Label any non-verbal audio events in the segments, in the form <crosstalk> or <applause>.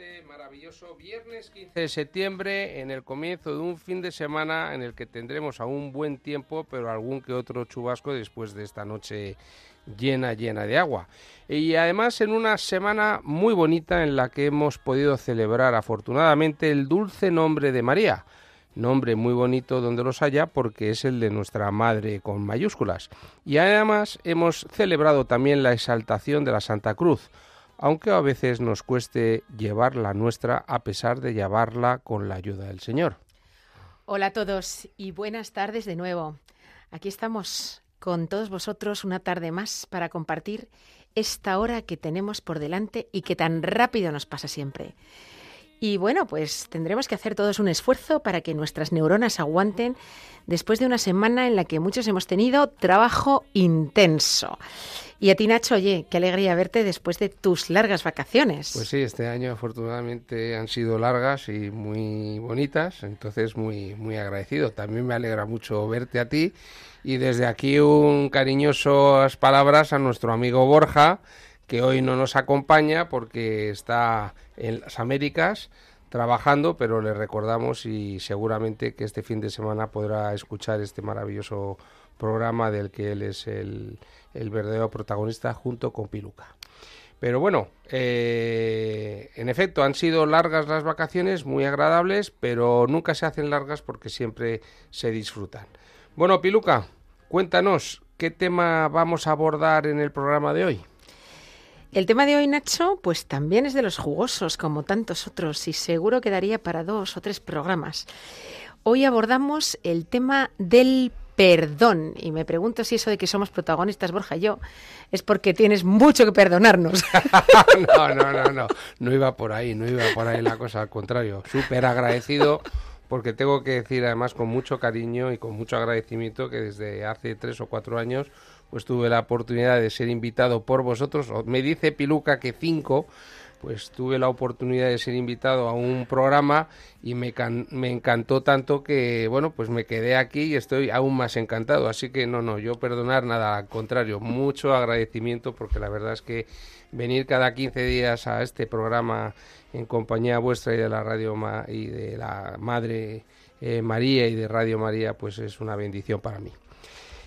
Este maravilloso viernes 15 de septiembre, en el comienzo de un fin de semana en el que tendremos aún buen tiempo, pero algún que otro chubasco después de esta noche llena, llena de agua. Y además en una semana muy bonita en la que hemos podido celebrar afortunadamente el dulce nombre de María. Nombre muy bonito donde los haya porque es el de nuestra Madre con mayúsculas. Y además hemos celebrado también la exaltación de la Santa Cruz, aunque a veces nos cueste llevar la nuestra a pesar de llevarla con la ayuda del Señor. Hola a todos y buenas tardes de nuevo. Aquí estamos con todos vosotros una tarde más para compartir esta hora que tenemos por delante y que tan rápido nos pasa siempre. Y bueno, pues tendremos que hacer todos un esfuerzo para que nuestras neuronas aguanten después de una semana en la que muchos hemos tenido trabajo intenso. Y a ti, Nacho, oye, qué alegría verte después de tus largas vacaciones. Pues sí, este año afortunadamente han sido largas y muy bonitas, entonces muy, muy agradecido. También me alegra mucho verte a ti y desde aquí un cariñosas palabras a nuestro amigo Borja, que hoy no nos acompaña porque está en las Américas trabajando, pero le recordamos y seguramente que este fin de semana podrá escuchar este maravilloso programa del que él es el, verdadero protagonista junto con Piluca. Pero bueno, eh, en efecto, han sido largas las vacaciones, muy agradables, pero nunca se hacen largas porque siempre se disfrutan. Bueno, Piluca, cuéntanos, ¿qué tema vamos a abordar en el programa de hoy? El tema de hoy, Nacho, pues también es de los jugosos, como tantos otros, y seguro quedaría para dos o tres programas. Hoy abordamos el tema del perdón. Y me pregunto si eso de que somos protagonistas, Borja y yo, es porque tienes mucho que perdonarnos. <laughs> no, no, no, no. No iba por ahí, no iba por ahí la cosa, al contrario. Súper agradecido porque tengo que decir además con mucho cariño y con mucho agradecimiento que desde hace tres o cuatro años pues tuve la oportunidad de ser invitado por vosotros. Me dice Piluca que cinco, pues tuve la oportunidad de ser invitado a un programa y me, me encantó tanto que, bueno, pues me quedé aquí y estoy aún más encantado. Así que no, no, yo perdonar nada, al contrario, mucho agradecimiento porque la verdad es que venir cada 15 días a este programa en compañía vuestra y de la radio y de la Madre eh, María y de Radio María, pues es una bendición para mí.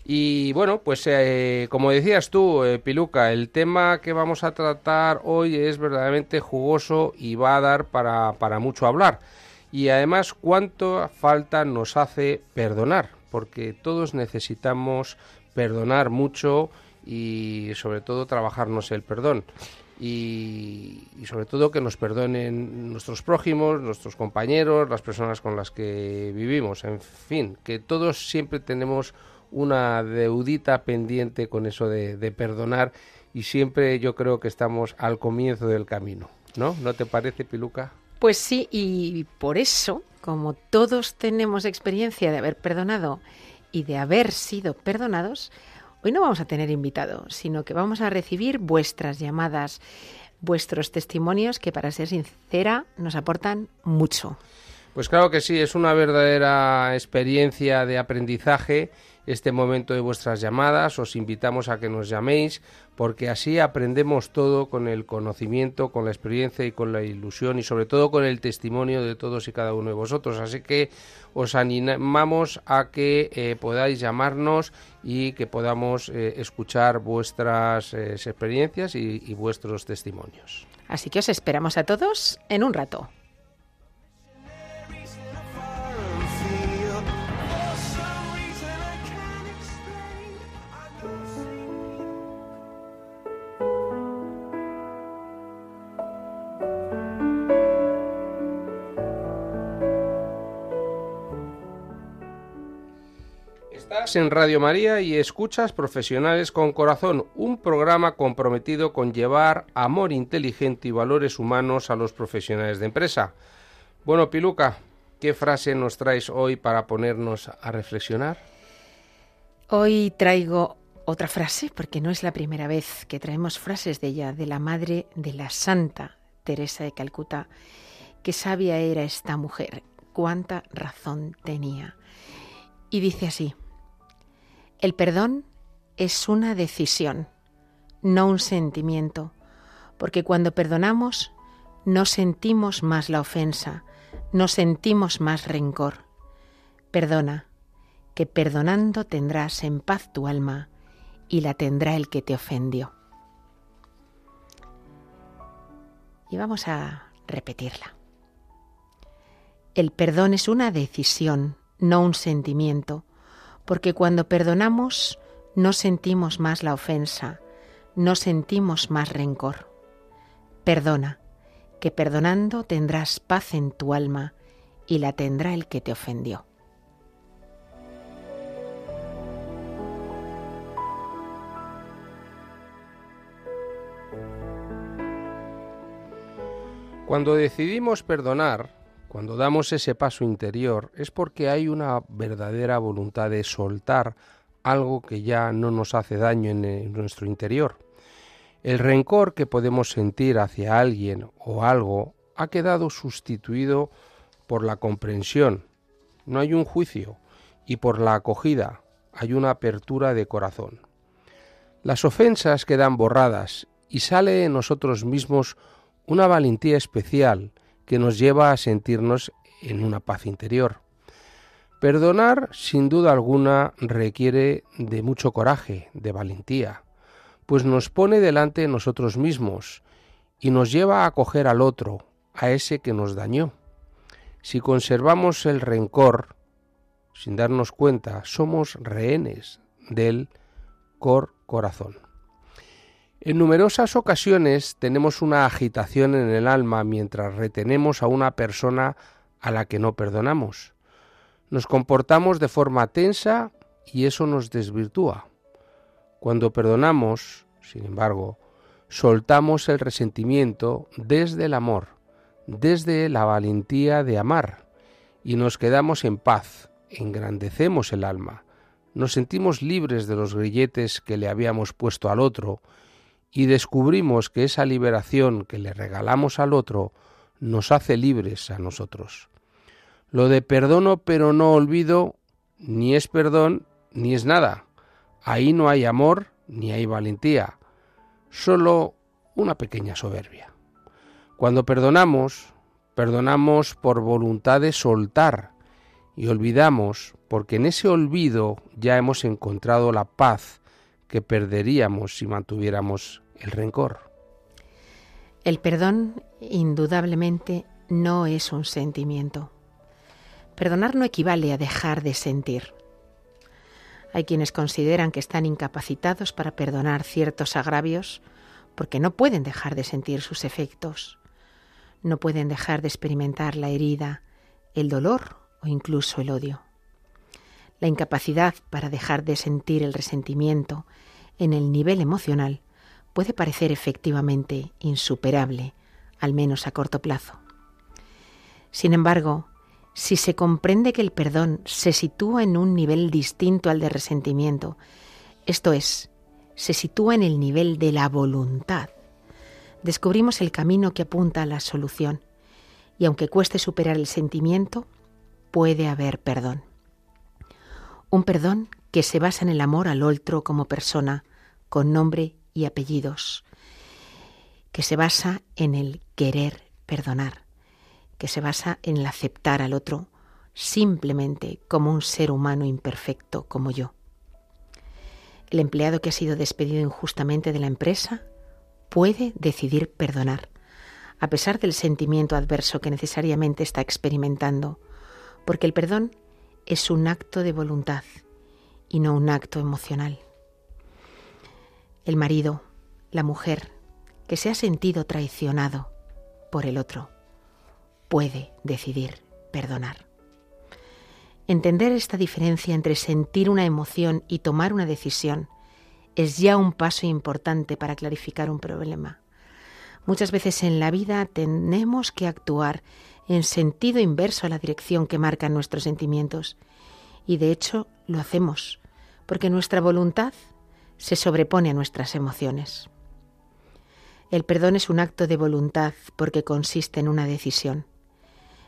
Y bueno, pues eh, como decías tú, eh, Piluca, el tema que vamos a tratar hoy es verdaderamente jugoso y va a dar para, para mucho hablar. Y además, cuánto falta nos hace perdonar, porque todos necesitamos perdonar mucho y sobre todo trabajarnos el perdón. Y, sobre todo que nos perdonen nuestros prójimos, nuestros compañeros, las personas con las que vivimos, en fin, que todos siempre tenemos una deudita pendiente con eso de, de perdonar y siempre yo creo que estamos al comienzo del camino, ¿no? ¿No te parece, Piluca? Pues sí, y por eso, como todos tenemos experiencia de haber perdonado y de haber sido perdonados, Hoy no vamos a tener invitado, sino que vamos a recibir vuestras llamadas, vuestros testimonios que, para ser sincera, nos aportan mucho. Pues claro que sí, es una verdadera experiencia de aprendizaje este momento de vuestras llamadas. Os invitamos a que nos llaméis porque así aprendemos todo con el conocimiento, con la experiencia y con la ilusión y sobre todo con el testimonio de todos y cada uno de vosotros. Así que os animamos a que eh, podáis llamarnos y que podamos eh, escuchar vuestras eh, experiencias y vuestros testimonios. Así que os esperamos a todos en un rato. En Radio María y escuchas Profesionales con Corazón, un programa comprometido con llevar amor inteligente y valores humanos a los profesionales de empresa. Bueno, Piluca, ¿qué frase nos traes hoy para ponernos a reflexionar? Hoy traigo otra frase, porque no es la primera vez que traemos frases de ella, de la madre de la Santa Teresa de Calcuta. Qué sabia era esta mujer, cuánta razón tenía. Y dice así, el perdón es una decisión, no un sentimiento, porque cuando perdonamos no sentimos más la ofensa, no sentimos más rencor. Perdona, que perdonando tendrás en paz tu alma y la tendrá el que te ofendió. Y vamos a repetirla. El perdón es una decisión, no un sentimiento, porque cuando perdonamos no sentimos más la ofensa, no sentimos más rencor. Perdona, que perdonando tendrás paz en tu alma y la tendrá el que te ofendió. Cuando decidimos perdonar, cuando damos ese paso interior, es porque hay una verdadera voluntad de soltar algo que ya no nos hace daño en, nuestro interior. El rencor que podemos sentir hacia alguien o algo ha quedado sustituido por la comprensión. No hay un juicio y por la acogida hay una apertura de corazón. Las ofensas quedan borradas y sale de nosotros mismos una valentía especial que nos lleva a sentirnos en una paz interior. Perdonar, sin duda alguna, requiere de mucho coraje, de valentía, pues nos pone delante de nosotros mismos y nos lleva a acoger al otro, a ese que nos dañó. Si conservamos el rencor, sin darnos cuenta, somos rehenes del cor corazón. En numerosas ocasiones tenemos una agitación en el alma mientras retenemos a una persona a la que no perdonamos. Nos comportamos de forma tensa y eso nos desvirtúa. Cuando perdonamos, sin embargo, soltamos el resentimiento desde el amor, desde la valentía de amar, y nos quedamos en paz, engrandecemos el alma, nos sentimos libres de los grilletes que le habíamos puesto al otro, y descubrimos que esa liberación que le regalamos al otro nos hace libres a nosotros. Lo de perdono pero no olvido ni es perdón ni es nada. Ahí no hay amor ni hay valentía, solo una pequeña soberbia. Cuando perdonamos, perdonamos por voluntad de soltar y olvidamos porque en ese olvido ya hemos encontrado la paz que perderíamos si mantuviéramos el rencor. El perdón, indudablemente, no es un sentimiento. Perdonar no equivale a dejar de sentir. Hay quienes consideran que están incapacitados para perdonar ciertos agravios porque no pueden dejar de sentir sus efectos, no pueden dejar de experimentar la herida, el dolor o incluso el odio. La incapacidad para dejar de sentir el resentimiento en el nivel emocional puede parecer efectivamente insuperable, al menos a corto plazo. Sin embargo, si se comprende que el perdón se sitúa en un nivel distinto al de resentimiento, esto es, se sitúa en el nivel de la voluntad, descubrimos el camino que apunta a la solución, y aunque cueste superar el sentimiento, puede haber perdón. Un perdón que se basa en el amor al otro como persona, con nombre y apellidos, que se basa en el querer perdonar, que se basa en el aceptar al otro simplemente como un ser humano imperfecto como yo. El empleado que ha sido despedido injustamente de la empresa puede decidir perdonar, a pesar del sentimiento adverso que necesariamente está experimentando, porque el perdón es un acto de voluntad y no un acto emocional el marido, la mujer, que se ha sentido traicionado por el otro, puede decidir perdonar. Entender esta diferencia entre sentir una emoción y tomar una decisión es ya un paso importante para clarificar un problema. Muchas veces en la vida tenemos que actuar en sentido inverso a la dirección que marcan nuestros sentimientos y de hecho lo hacemos porque nuestra voluntad se sobrepone a nuestras emociones. El perdón es un acto de voluntad porque consiste en una decisión.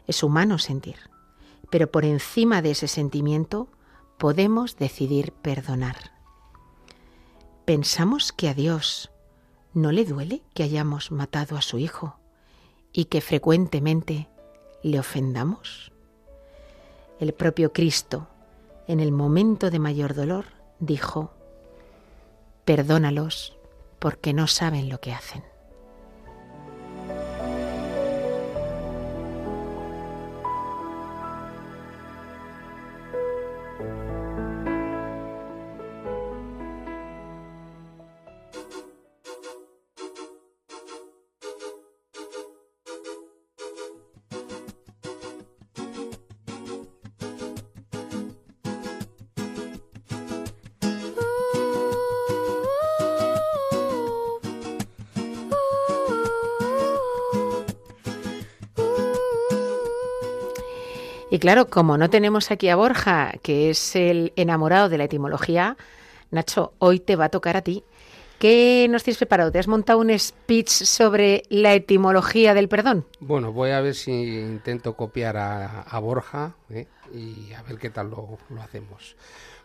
Es humano sentir, pero por encima de ese sentimiento podemos decidir perdonar. ¿Pensamos que a Dios no le duele que hayamos matado a su Hijo y que frecuentemente le ofendamos? El propio Cristo, en el momento de mayor dolor, dijo, Perdónalos porque no saben lo que hacen. Y claro, como no tenemos aquí a Borja, que es el enamorado de la etimología, Nacho, hoy te va a tocar a ti. ¿Qué nos tienes preparado? ¿Te has montado un speech sobre la etimología del perdón? Bueno, voy a ver si intento copiar a, Borja ¿eh? y a ver qué tal lo, lo hacemos.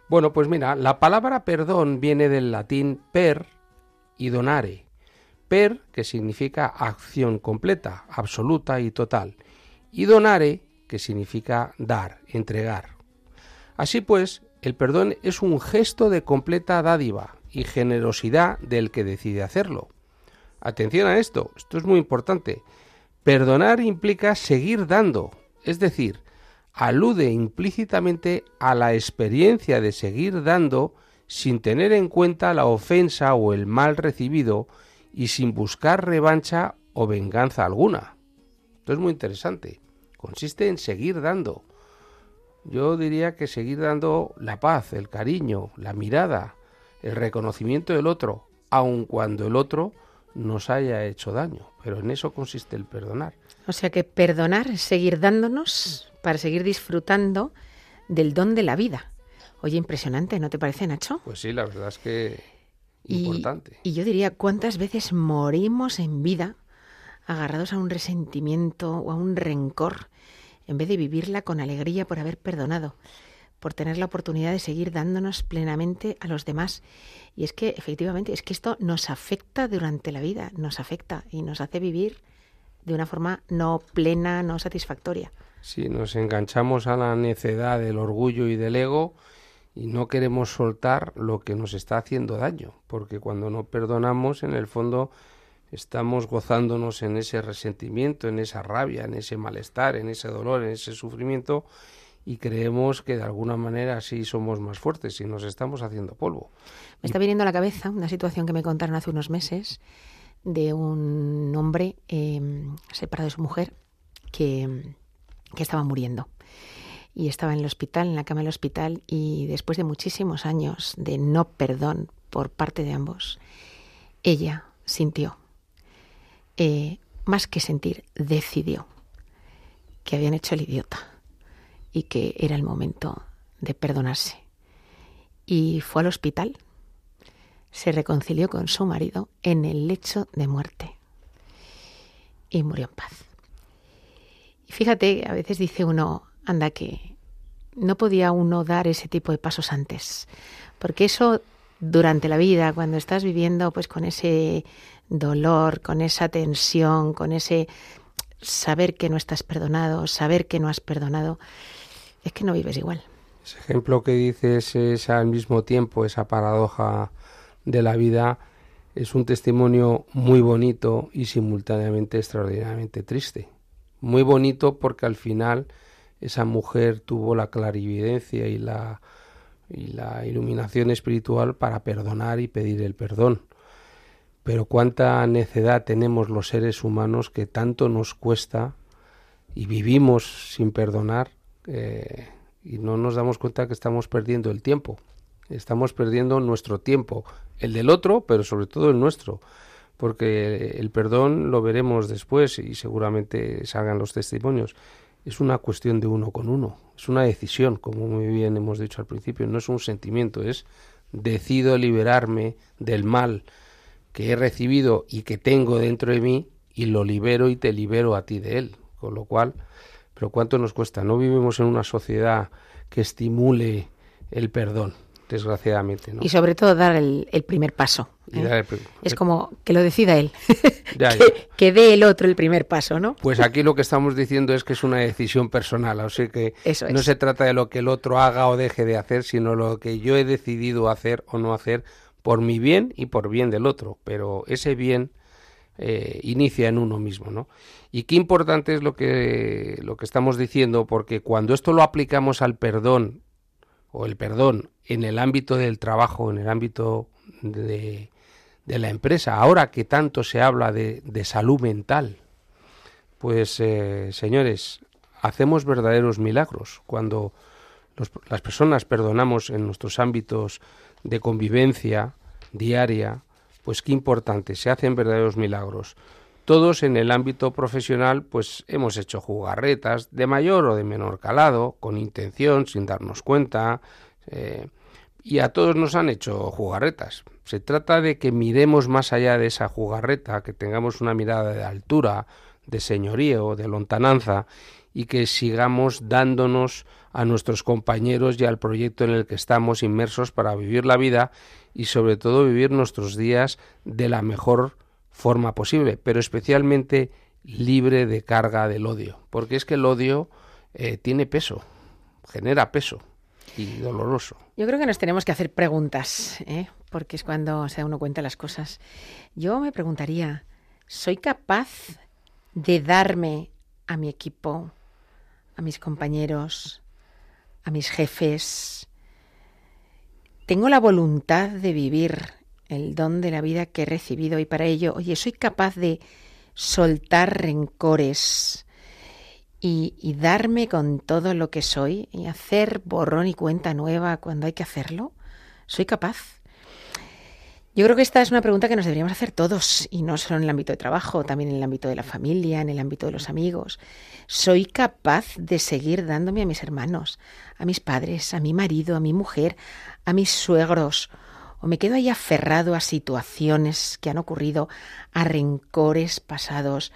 Bueno, pues mira, la palabra perdón viene del latín per y donare. Per, que significa acción completa, absoluta y total. Y donare, que significa dar, entregar. Así pues, el perdón es un gesto de completa dádiva y generosidad del que decide hacerlo. Atención a esto, esto es muy importante. Perdonar implica seguir dando, es decir, alude implícitamente a la experiencia de seguir dando sin tener en cuenta la ofensa o el mal recibido y sin buscar revancha o venganza alguna. Esto es muy interesante consiste en seguir dando. Yo diría que seguir dando la paz, el cariño, la mirada, el reconocimiento del otro, aun cuando el otro nos haya hecho daño. Pero en eso consiste el perdonar. O sea que perdonar es seguir dándonos para seguir disfrutando del don de la vida. Oye, impresionante, ¿no te parece, Nacho? Pues sí, la verdad es que importante. y yo diría, ¿cuántas veces morimos en vida agarrados a un resentimiento o a un rencor, en vez de vivirla con alegría por haber perdonado, por tener la oportunidad de seguir dándonos plenamente a los demás. Y es que efectivamente, es que esto nos afecta durante la vida, nos afecta y nos hace vivir de una forma no plena, no satisfactoria. Sí, nos enganchamos a la necedad del orgullo y del ego y no queremos soltar lo que nos está haciendo daño, porque cuando no perdonamos, en el fondo estamos gozándonos en ese resentimiento, en esa rabia, en ese malestar, en ese dolor, en ese sufrimiento y creemos que de alguna manera sí somos más fuertes y nos estamos haciendo polvo. Me está viniendo a la cabeza una situación que me contaron hace unos meses de un hombre em, separado de su mujer que, que estaba muriendo y estaba en el hospital, en la cama del hospital y después de muchísimos años de no perdón por parte de ambos, ella sintió eh, más que sentir, decidió que habían hecho el idiota y que era el momento de perdonarse. Y fue al hospital, se reconcilió con su marido en el lecho de muerte y murió en paz. Y fíjate, a veces dice uno, anda que no podía uno dar ese tipo de pasos antes, porque eso durante la vida, cuando estás viviendo pues con ese dolor, con esa tensión, con ese saber que no estás perdonado, saber que no has perdonado, es que no vives igual. Ese ejemplo que dices es al mismo tiempo esa paradoja de la vida es un testimonio muy bonito y simultáneamente extraordinariamente triste. Muy bonito porque al final esa mujer tuvo la clarividencia y la, y la iluminación espiritual para perdonar y pedir el perdón. Pero cuánta necedad tenemos los seres humanos que tanto nos cuesta y vivimos sin perdonar eh, y no nos damos cuenta que estamos perdiendo el tiempo. Estamos perdiendo nuestro tiempo, el del otro, pero sobre todo el nuestro, porque el perdón lo veremos después y seguramente salgan los testimonios. Es una cuestión de uno con uno, es una decisión, como muy bien hemos dicho al principio, no es un sentimiento, es decido liberarme del mal que he recibido y que tengo dentro de mí y lo libero y te libero a ti de él. Con lo cual, pero ¿cuánto nos cuesta? No vivimos en una sociedad que estimule el perdón desgraciadamente. ¿no? Y sobre todo dar el, primer paso. ¿eh? Es como que lo decida él, <laughs> <laughs> que, dé el otro el primer paso, ¿no? Pues aquí lo que estamos diciendo es que es una decisión personal, o sea que no se trata de lo que el otro haga o deje de hacer, sino lo que yo he decidido hacer o no hacer por mi bien y por bien del otro, pero ese bien eh, inicia en uno mismo, ¿no? Y qué importante es lo que, lo que estamos diciendo, porque cuando esto lo aplicamos al perdón o el perdón en el ámbito del trabajo, en el ámbito de, la empresa, ahora que tanto se habla de, salud mental, pues eh, señores, hacemos verdaderos milagros cuando las personas perdonamos en nuestros ámbitos de convivencia diaria, pues qué importante, se hacen verdaderos milagros. Todos en el ámbito profesional, pues hemos hecho jugarretas de mayor o de menor calado, con intención, sin darnos cuenta, eh, y a todos nos han hecho jugarretas. Se trata de que miremos más allá de esa jugarreta, que tengamos una mirada de altura, de señorío, de lontananza, y que sigamos dándonos a nuestros compañeros y al proyecto en el que estamos inmersos para vivir la vida y sobre todo vivir nuestros días de la mejor forma posible, pero especialmente libre de carga del odio, porque es que el odio eh, tiene peso, genera peso Yo creo que nos tenemos que hacer preguntas, ¿eh? porque es cuando se da uno cuenta las cosas. Yo me preguntaría, ¿soy capaz de darme a mi equipo, a mis compañeros, a mis jefes? ¿Tengo la voluntad de vivir el don de la vida que he recibido y para ello, oye, soy capaz de soltar rencores y, darme con todo lo que soy y hacer borrón y cuenta nueva cuando hay que hacerlo? ¿Soy capaz? Yo creo que esta es una pregunta que nos deberíamos hacer todos, y no solo en el ámbito de trabajo, también en el ámbito de la familia, en el ámbito de los amigos. ¿Soy capaz de seguir dándome a mis hermanos, a mis padres, a mi marido, a mi mujer, a mis suegros, o me quedo ahí aferrado a situaciones que han ocurrido, a rencores pasados,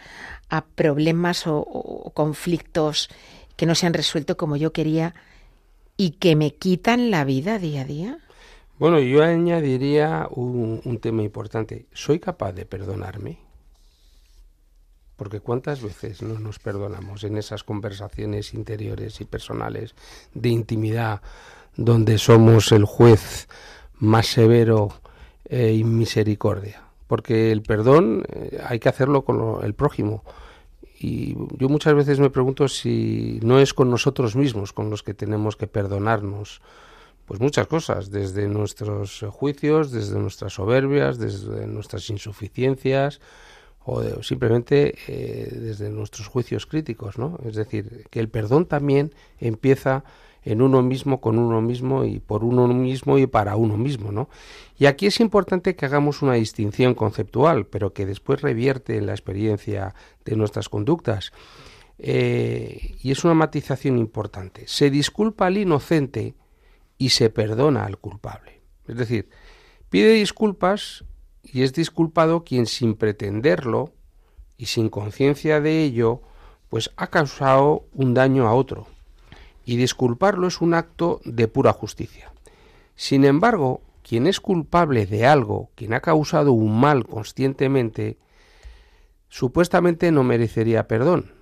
a problemas o, conflictos que no se han resuelto como yo quería y que me quitan la vida día a día? Bueno, yo añadiría un, tema importante. ¿Soy capaz de perdonarme? Porque cuántas veces no nos perdonamos en esas conversaciones interiores y personales de intimidad donde somos el juez más severo y misericordia. Porque el perdón eh, hay que hacerlo con el prójimo. Y yo muchas veces me pregunto si no es con nosotros mismos con los que tenemos que perdonarnos. Pues muchas cosas, desde nuestros juicios, desde nuestras soberbias, desde nuestras insuficiencias o simplemente eh, desde nuestros juicios críticos, ¿no? Es decir, que el perdón también empieza en uno mismo, con uno mismo y por uno mismo y para uno mismo, ¿no? Y aquí es importante que hagamos una distinción conceptual, pero que después revierte en la experiencia de nuestras conductas. Eh, y es una matización importante. Se disculpa al inocente y se perdona al culpable. Es decir, pide disculpas y es disculpado quien sin pretenderlo y sin conciencia de ello, pues ha causado un daño a otro y disculparlo es un acto de pura justicia. Sin embargo, quien es culpable de algo, quien ha causado un mal conscientemente, supuestamente no merecería perdón.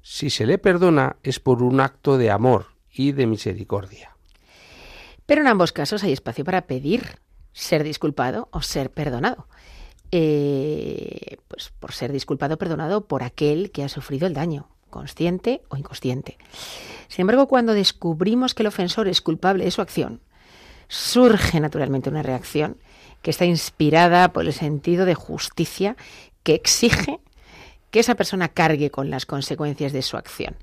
Si se le perdona es por un acto de amor y de misericordia. Pero en ambos casos hay espacio para pedir ser disculpado o ser perdonado. Eh, pues por ser disculpado o perdonado por aquel que ha sufrido el daño, consciente o inconsciente. Sin embargo, cuando descubrimos que el ofensor es culpable de su acción, surge naturalmente una reacción que está inspirada por el sentido de justicia que exige que esa persona cargue con las consecuencias de su acción,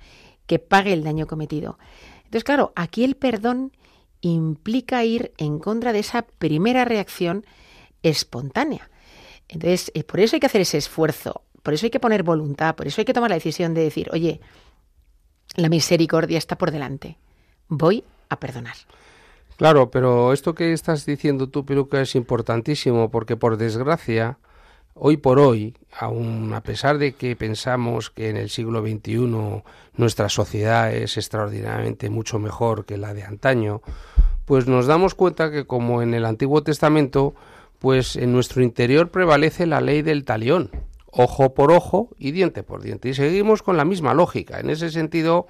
que pague el daño cometido. Entonces, claro, aquí el perdón implica ir en contra de esa primera reacción espontánea. Entonces, eh, por eso hay que hacer ese esfuerzo por eso hay que poner voluntad, por eso hay que tomar la decisión de decir, oye, la misericordia está por delante, voy a perdonar. Claro, pero esto que estás diciendo tú, Peluca, es importantísimo porque por desgracia, hoy por hoy, aun a pesar de que pensamos que en el siglo XXI nuestra sociedad es extraordinariamente mucho mejor que la de antaño, pues nos damos cuenta que como en el Antiguo Testamento, pues en nuestro interior prevalece la ley del talión, ojo por ojo y diente por diente. Y seguimos con la misma lógica. En ese sentido,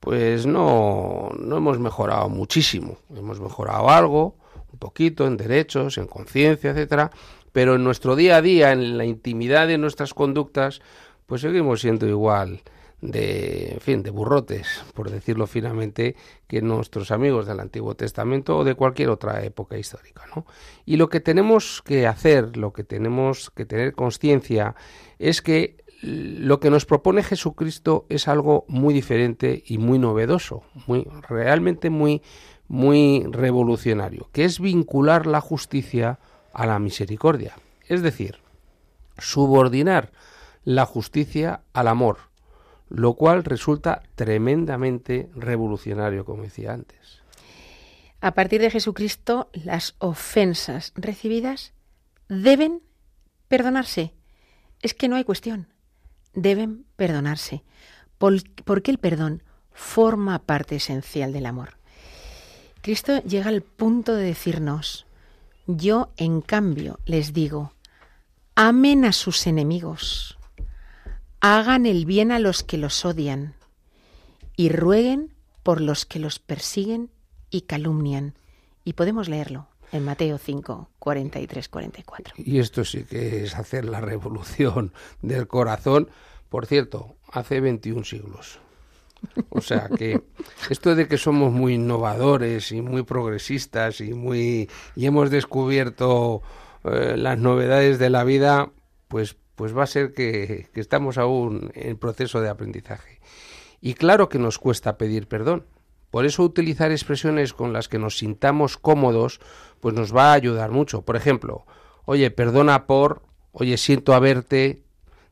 pues no, no hemos mejorado muchísimo. Hemos mejorado algo, un poquito, en derechos, en conciencia, etcétera, pero en nuestro día a día, en la intimidad de nuestras conductas, pues seguimos siendo igual de, en fin, de burrotes, por decirlo finamente, que nuestros amigos del Antiguo Testamento o de cualquier otra época histórica, ¿no? Y lo que tenemos que hacer, lo que tenemos que tener conciencia es que lo que nos propone Jesucristo es algo muy diferente y muy novedoso, muy realmente muy muy revolucionario, que es vincular la justicia a la misericordia, es decir, subordinar la justicia al amor, lo cual resulta tremendamente revolucionario, como decía antes. A partir de Jesucristo, las ofensas recibidas deben perdonarse. Es que no hay cuestión deben perdonarse, porque el perdón forma parte esencial del amor. Cristo llega al punto de decirnos, yo en cambio les digo, amen a sus enemigos, hagan el bien a los que los odian y rueguen por los que los persiguen y calumnian. Y podemos leerlo en Mateo 5, 43, 44. Y esto sí que es hacer la revolución del corazón, por cierto, hace 21 siglos. O sea que esto de que somos muy innovadores y muy progresistas y muy y hemos descubierto eh, las novedades de la vida, pues pues va a ser que, estamos aún en proceso de aprendizaje. Y claro que nos cuesta pedir perdón. Por eso utilizar expresiones con las que nos sintamos cómodos, pues nos va a ayudar mucho. Por ejemplo, oye, perdona por, oye, siento haberte,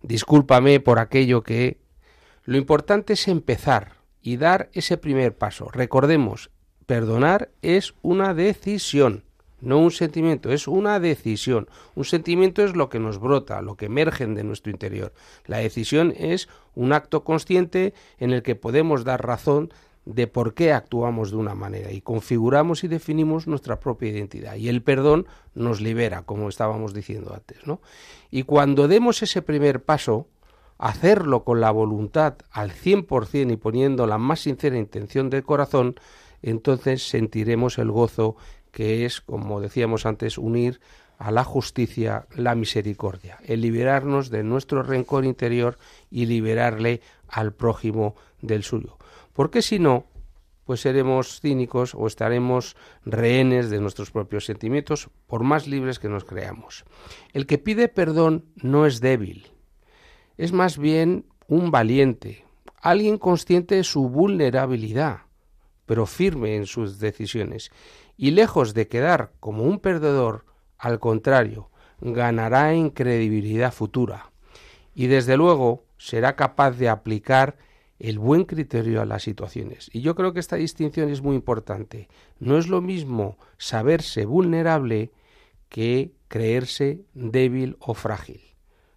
discúlpame por aquello que... Lo importante es empezar y dar ese primer paso. Recordemos, perdonar es una decisión, no un sentimiento, es una decisión. Un sentimiento es lo que nos brota, lo que emerge de nuestro interior. La decisión es un acto consciente en el que podemos dar razón de por qué actuamos de una manera y configuramos y definimos nuestra propia identidad. Y el perdón nos libera, como estábamos diciendo antes, ¿no? Y cuando demos ese primer paso, hacerlo con la voluntad al 100% y poniendo la más sincera intención del corazón, entonces sentiremos el gozo que es, como decíamos antes, unir a la justicia la misericordia, el liberarnos de nuestro rencor interior y liberarle al prójimo del suyo. Porque si no, pues seremos cínicos o estaremos rehenes de nuestros propios sentimientos, por más libres que nos creamos. El que pide perdón no es débil, es más bien un valiente, alguien consciente de su vulnerabilidad, pero firme en sus decisiones, y lejos de quedar como un perdedor, al contrario, ganará en credibilidad futura, y desde luego será capaz de aplicar el buen criterio a las situaciones. Y yo creo que esta distinción es muy importante. No es lo mismo saberse vulnerable que creerse débil o frágil.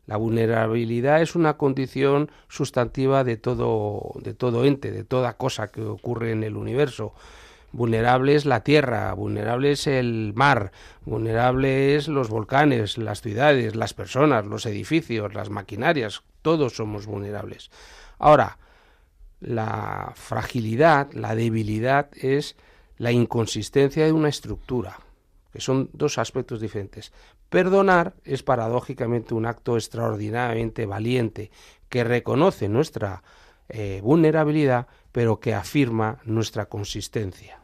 La vulnerabilidad es una condición sustantiva de todo, de todo ente, de toda cosa que ocurre en el universo. Vulnerable es la tierra, vulnerable es el mar, vulnerable es los volcanes, las ciudades, las personas, los edificios, las maquinarias, todos somos vulnerables. Ahora, la fragilidad, la debilidad es la inconsistencia de una estructura, que son dos aspectos diferentes. Perdonar es paradójicamente un acto extraordinariamente valiente que reconoce nuestra eh, vulnerabilidad, pero que afirma nuestra consistencia.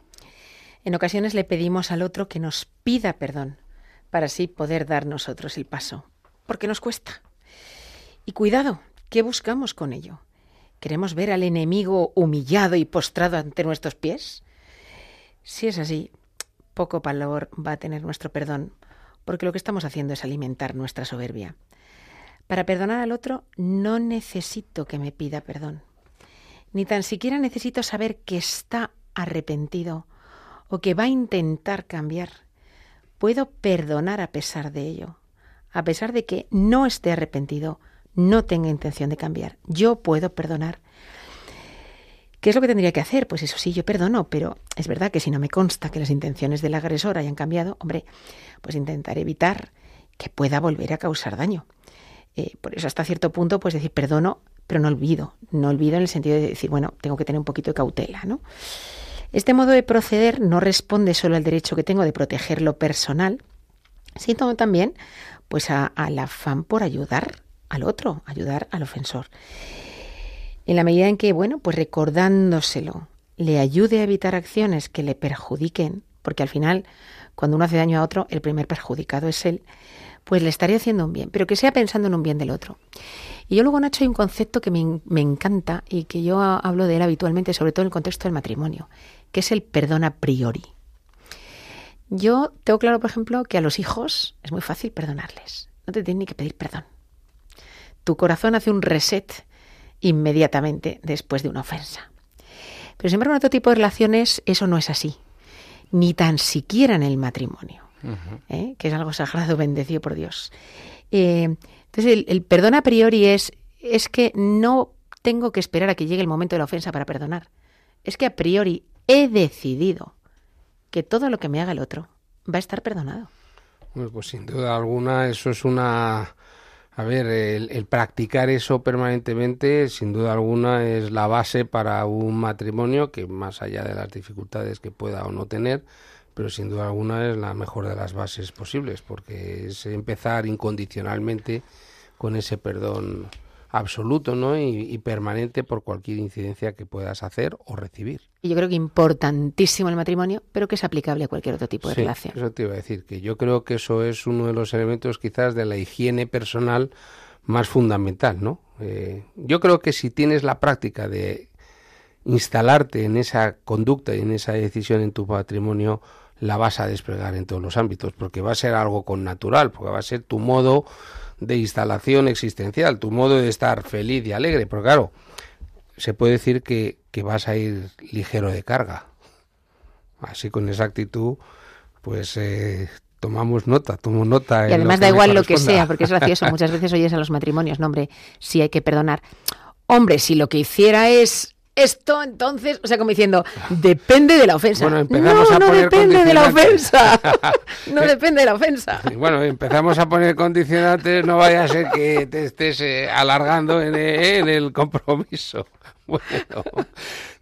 En ocasiones le pedimos al otro que nos pida perdón, para así poder dar nosotros el paso, porque nos cuesta. Y cuidado, ¿qué buscamos con ello? ¿Queremos ver al enemigo humillado y postrado ante nuestros pies? Si es así, poco valor va a tener nuestro perdón, porque lo que estamos haciendo es alimentar nuestra soberbia. Para perdonar al otro no necesito que me pida perdón, ni tan siquiera necesito saber que está arrepentido o que va a intentar cambiar, puedo perdonar a pesar de ello, a pesar de que no esté arrepentido, no tenga intención de cambiar. Yo puedo perdonar. ¿Qué es lo que tendría que hacer? Pues eso sí, yo perdono, pero es verdad que si no me consta que las intenciones del agresor hayan cambiado, hombre, pues intentar evitar que pueda volver a causar daño. Eh, por eso hasta cierto punto, pues decir perdono, pero no olvido. No olvido en el sentido de decir, bueno, tengo que tener un poquito de cautela, ¿no? Este modo de proceder no responde solo al derecho que tengo de proteger lo personal, sino también pues al afán por ayudar al otro, ayudar al ofensor. En la medida en que, bueno, pues recordándoselo, le ayude a evitar acciones que le perjudiquen, porque al final, cuando uno hace daño a otro, el primer perjudicado es él, pues le estaría haciendo un bien, pero que sea pensando en un bien del otro. Y yo luego, Nacho, hay un concepto que me, me encanta y que yo hablo de él habitualmente, sobre todo en el contexto del matrimonio, que es el perdón a priori. Yo tengo claro, por ejemplo, que a los hijos es muy fácil perdonarles. No te tienen ni que pedir perdón. Tu corazón hace un reset inmediatamente después de una ofensa. Pero sin embargo, en otro tipo de relaciones eso no es así. Ni tan siquiera en el matrimonio, ¿eh? que es algo sagrado, bendecido por Dios. Eh, entonces, el, perdón a priori es, es que no tengo que esperar a que llegue el momento de la ofensa para perdonar. Es que a priori he decidido que todo lo que me haga el otro va a estar perdonado. Pues sin duda alguna eso es una... A ver, el, practicar eso permanentemente, sin duda alguna, es la base para un matrimonio que más allá de las dificultades que pueda o no tener, pero sin duda alguna es la mejor de las bases posibles, porque es empezar incondicionalmente con ese perdón absoluto ¿no? Y, permanente por cualquier incidencia que puedas hacer o recibir. Y yo creo que importantísimo el matrimonio, pero que es aplicable a cualquier otro tipo de relación. Eso te iba a decir, que yo creo que eso es uno de los elementos quizás de la higiene personal más fundamental, ¿no? Eh, yo creo que si tienes la práctica de instalarte en esa conducta y en esa decisión en tu patrimonio, la vas a desplegar en todos los ámbitos, porque va a ser algo con natural, porque va a ser tu modo de instalación existencial, tu modo de estar feliz y alegre, porque claro, se puede decir que, que vas a ir ligero de carga. Así con esa actitud, pues eh, tomamos nota, tomo nota. Y además da igual lo que sea, porque es gracioso. Muchas veces oyes a los matrimonios, no, hombre, si hay que perdonar. Hombre, si lo que hiciera es esto entonces, o sea, como diciendo, depende de la ofensa. Bueno, empezamos no, a no depende de la ofensa. no <laughs> eh, depende de la ofensa. bueno, empezamos a poner condicionantes, no vaya a ser que te estés eh, alargando en, eh, en, el compromiso. <laughs> Bueno,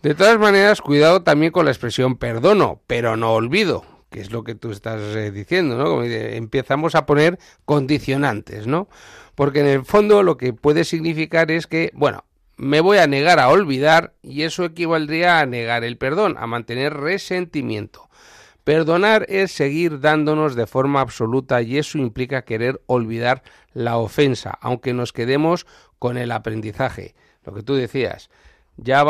de todas maneras, cuidado también con la expresión perdono, pero no olvido, que es lo que tú estás diciendo, ¿no? Como empezamos a poner condicionantes, ¿no? Porque en el fondo lo que puede significar es que, bueno, me voy a negar a olvidar y eso equivaldría a negar el perdón, a mantener resentimiento. Perdonar es seguir dándonos de forma absoluta y eso implica querer olvidar la ofensa, aunque nos quedemos con el aprendizaje. Lo que tú decías, ya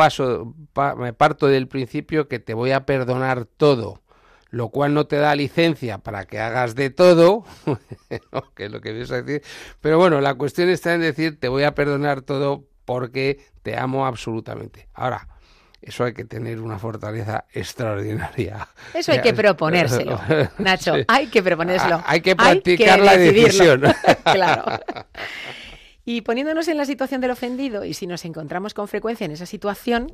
me parto del principio que te voy a perdonar todo, lo cual no te da licencia para que hagas de todo, <laughs> que es lo que vienes a decir, pero bueno, la cuestión está en decir te voy a perdonar todo porque te amo absolutamente. Ahora, eso hay que tener una fortaleza extraordinaria. Eso hay que proponérselo, <laughs> Nacho. Hay que proponérselo. Hay que practicar la decisión. <laughs> claro. <laughs> Y poniéndonos en la situación del ofendido, y si nos encontramos con frecuencia en esa situación,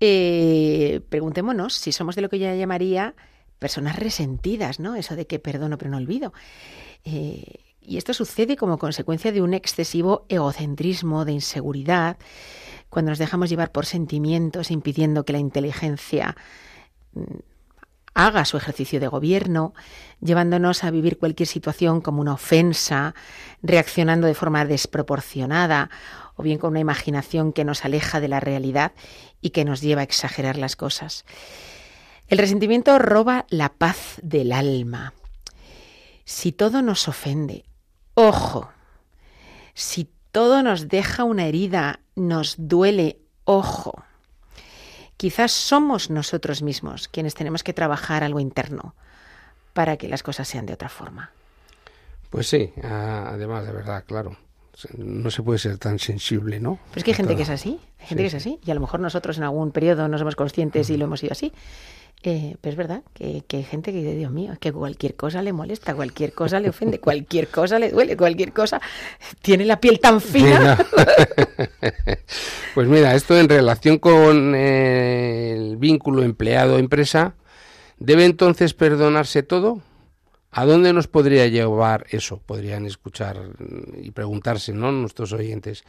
eh, preguntémonos si somos de lo que yo llamaría personas resentidas, ¿no? Eso de que perdono pero no olvido. Eh, y esto sucede como consecuencia de un excesivo egocentrismo, de inseguridad, cuando nos dejamos llevar por sentimientos, impidiendo que la inteligencia mm, haga su ejercicio de gobierno, llevándonos a vivir cualquier situación como una ofensa, reaccionando de forma desproporcionada o bien con una imaginación que nos aleja de la realidad y que nos lleva a exagerar las cosas. El resentimiento roba la paz del alma. Si todo nos ofende Ojo, si todo nos deja una herida, nos duele, ojo. Quizás somos nosotros mismos quienes tenemos que trabajar algo interno para que las cosas sean de otra forma. Pues sí, además de verdad, claro. no se puede ser tan sensible, ¿no? Pero es que hay gente que es así, hay gente que es así, y a lo mejor nosotros en algún periodo no somos conscientes y lo hemos sido así. Eh, pero es verdad que, hay gente que dice, Dios mío, que cualquier cosa le molesta, cualquier cosa le ofende, cualquier cosa le duele, cualquier cosa tiene la piel tan fina. <laughs> pues mira, esto en relación con eh, el vínculo empleado-empresa, ¿debe entonces perdonarse todo? ¿A dónde nos podría llevar eso? Podrían escuchar y preguntarse, ¿no? Nuestros oyentes.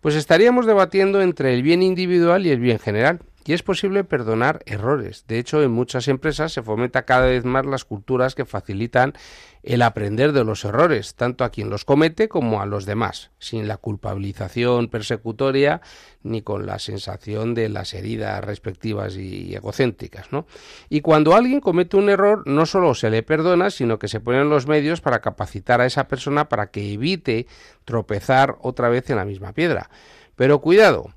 Pues estaríamos debatiendo entre el bien individual y el bien general. Y es posible perdonar errores. De hecho, en muchas empresas se fomenta cada vez más las culturas que facilitan el aprender de los errores, tanto a quien los comete como a los demás, sin la culpabilización persecutoria ni con la sensación de las heridas respectivas y egocéntricas. ¿no? Y cuando alguien comete un error, no solo se le perdona, sino que se ponen los medios para capacitar a esa persona para que evite tropezar otra vez en la misma piedra. Pero cuidado,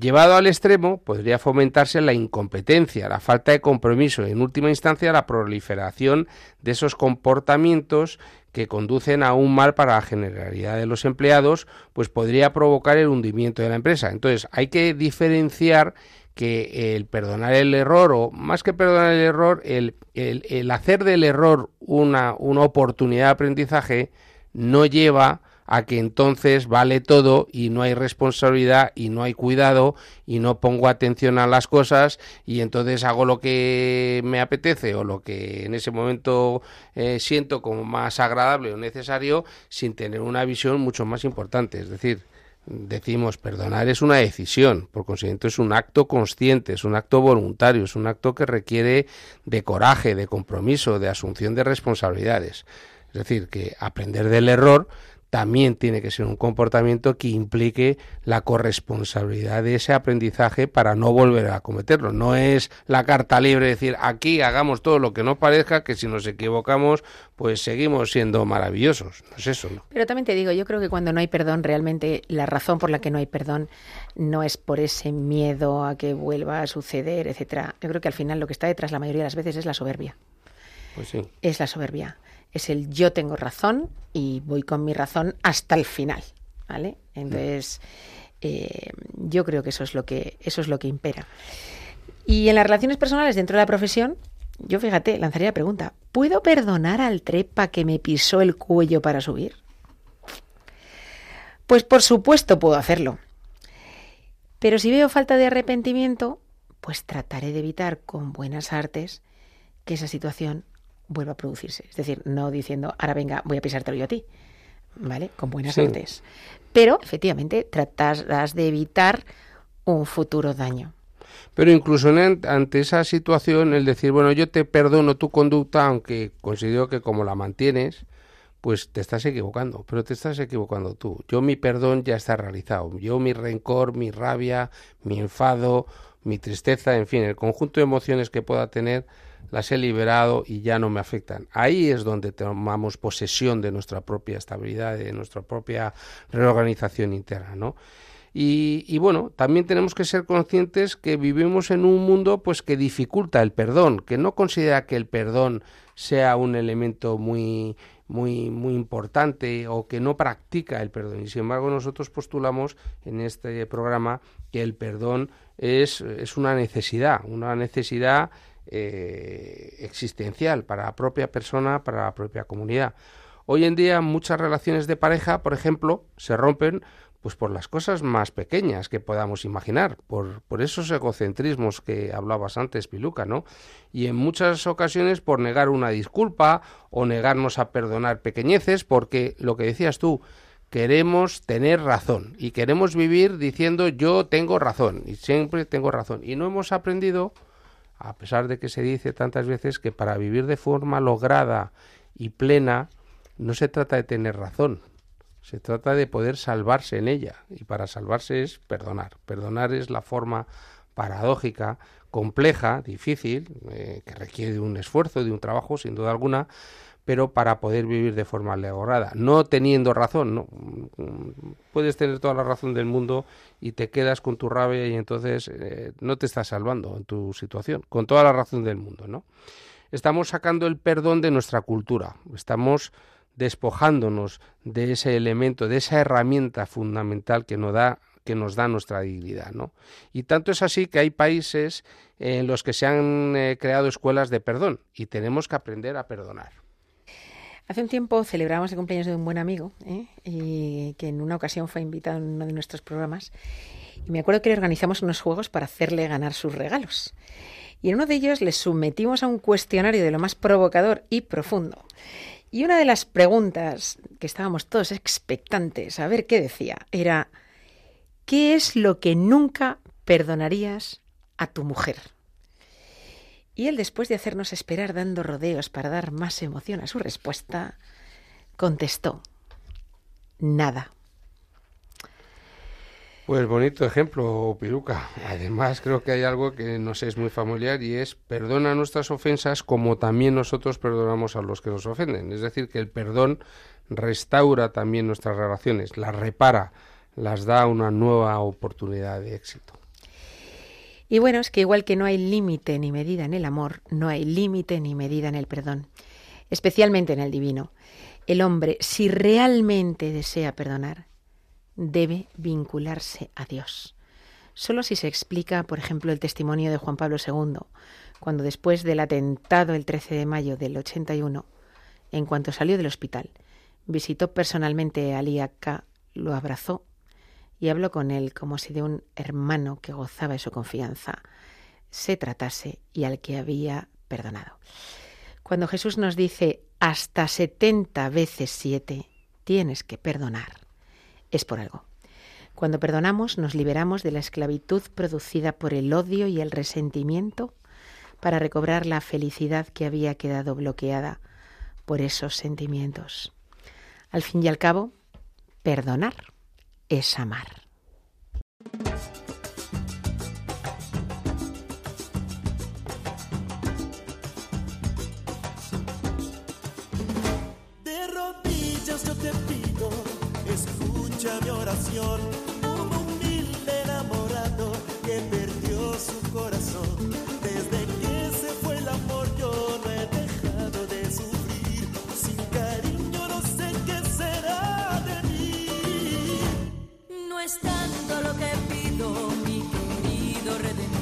Llevado al extremo, podría fomentarse la incompetencia, la falta de compromiso y, en última instancia, la proliferación de esos comportamientos que conducen a un mal para la generalidad de los empleados, pues podría provocar el hundimiento de la empresa. Entonces, hay que diferenciar que el perdonar el error, o más que perdonar el error, el, el hacer del error una, una oportunidad de aprendizaje no lleva a que entonces vale todo y no hay responsabilidad y no hay cuidado y no pongo atención a las cosas y entonces hago lo que me apetece o lo que en ese momento eh, siento como más agradable o necesario sin tener una visión mucho más importante. Es decir, decimos perdonar es una decisión, por consiguiente es un acto consciente, es un acto voluntario, es un acto que requiere de coraje, de compromiso, de asunción de responsabilidades. Es decir, que aprender del error también tiene que ser un comportamiento que implique la corresponsabilidad de ese aprendizaje para no volver a cometerlo. No es la carta libre decir aquí hagamos todo lo que nos parezca, que si nos equivocamos, pues seguimos siendo maravillosos. No es eso, ¿no? Pero también te digo, yo creo que cuando no hay perdón, realmente la razón por la que no hay perdón no es por ese miedo a que vuelva a suceder, etcétera. Yo creo que al final lo que está detrás la mayoría de las veces es la soberbia. Pues sí. Es la soberbia es el yo tengo razón y voy con mi razón hasta el final, ¿vale? Entonces, eh, yo creo que eso es lo que eso es lo que impera. Y en las relaciones personales dentro de la profesión, yo fíjate, lanzaría la pregunta: ¿puedo perdonar al trepa que me pisó el cuello para subir? Pues por supuesto puedo hacerlo. Pero si veo falta de arrepentimiento, pues trataré de evitar con buenas artes que esa situación vuelva a producirse. Es decir, no diciendo, ahora venga, voy a pisártelo yo a ti, ¿vale? Con buenas artes. Pero, efectivamente, tratarás de evitar un futuro daño. Pero incluso ante esa situación, el decir, bueno, yo te perdono tu conducta, aunque considero que como la mantienes, pues te estás equivocando, pero te estás equivocando tú. Yo mi perdón ya está realizado. Yo mi rencor, mi rabia, mi enfado, mi tristeza, en fin, el conjunto de emociones que pueda tener, las he liberado y ya no me afectan. Ahí es donde tomamos posesión de nuestra propia estabilidad, de nuestra propia reorganización interna, ¿no? Y, bueno, también tenemos que ser conscientes que vivimos en un mundo pues que dificulta el perdón, que no considera que el perdón sea un elemento muy muy muy importante o que no practica el perdón. Y sin embargo, nosotros postulamos en este programa que el perdón es, es una necesidad, una necesidad eh, existencial para la propia persona, para la propia comunidad. Hoy en día muchas relaciones de pareja, por ejemplo, se rompen pues por las cosas más pequeñas que podamos imaginar, por, por esos egocentrismos que hablabas antes, Piluca, ¿no? Y en muchas ocasiones por negar una disculpa o negarnos a perdonar pequeñeces, porque lo que decías tú, queremos tener razón y queremos vivir diciendo yo tengo razón y siempre tengo razón. Y no hemos aprendido a pesar de que se dice tantas veces que para vivir de forma lograda y plena no se trata de tener razón, se trata de poder salvarse en ella y para salvarse es perdonar. Perdonar es la forma paradójica, compleja, difícil, eh, que requiere de un esfuerzo, de un trabajo, sin duda alguna, pero para poder vivir de forma lograda, no teniendo razón, no puedes tener toda la razón del mundo y te quedas con tu rabia y entonces eh, no te estás salvando en tu situación, con toda la razón del mundo, ¿no? Estamos sacando el perdón de nuestra cultura, estamos despojándonos de ese elemento, de esa herramienta fundamental que nos da que nos da nuestra dignidad, ¿no? Y tanto es así que hay países en los que se han eh, creado escuelas de perdón y tenemos que aprender a perdonar. Hace un tiempo celebramos el cumpleaños de un buen amigo, ¿eh? y que en una ocasión fue invitado en uno de nuestros programas. Y me acuerdo que le organizamos unos juegos para hacerle ganar sus regalos. Y en uno de ellos le sometimos a un cuestionario de lo más provocador y profundo. Y una de las preguntas que estábamos todos expectantes a ver qué decía era, ¿qué es lo que nunca perdonarías a tu mujer? Y él, después de hacernos esperar dando rodeos para dar más emoción a su respuesta, contestó, nada. Pues bonito ejemplo, Piluca. Además, creo que hay algo que nos es muy familiar y es perdona nuestras ofensas como también nosotros perdonamos a los que nos ofenden. Es decir, que el perdón restaura también nuestras relaciones, las repara, las da una nueva oportunidad de éxito. Y bueno, es que igual que no hay límite ni medida en el amor, no hay límite ni medida en el perdón, especialmente en el divino. El hombre, si realmente desea perdonar, debe vincularse a Dios. Solo si se explica, por ejemplo, el testimonio de Juan Pablo II, cuando después del atentado el 13 de mayo del 81, en cuanto salió del hospital, visitó personalmente a Aliaca, lo abrazó y habló con él como si de un hermano que gozaba de su confianza se tratase y al que había perdonado. Cuando Jesús nos dice hasta setenta veces siete tienes que perdonar, es por algo. Cuando perdonamos nos liberamos de la esclavitud producida por el odio y el resentimiento para recobrar la felicidad que había quedado bloqueada por esos sentimientos. Al fin y al cabo, perdonar es amar. De rodillas yo te pido escucha mi oración, un humilde enamorado que perdió su corazón. Es tanto lo que pido, mi querido redentor,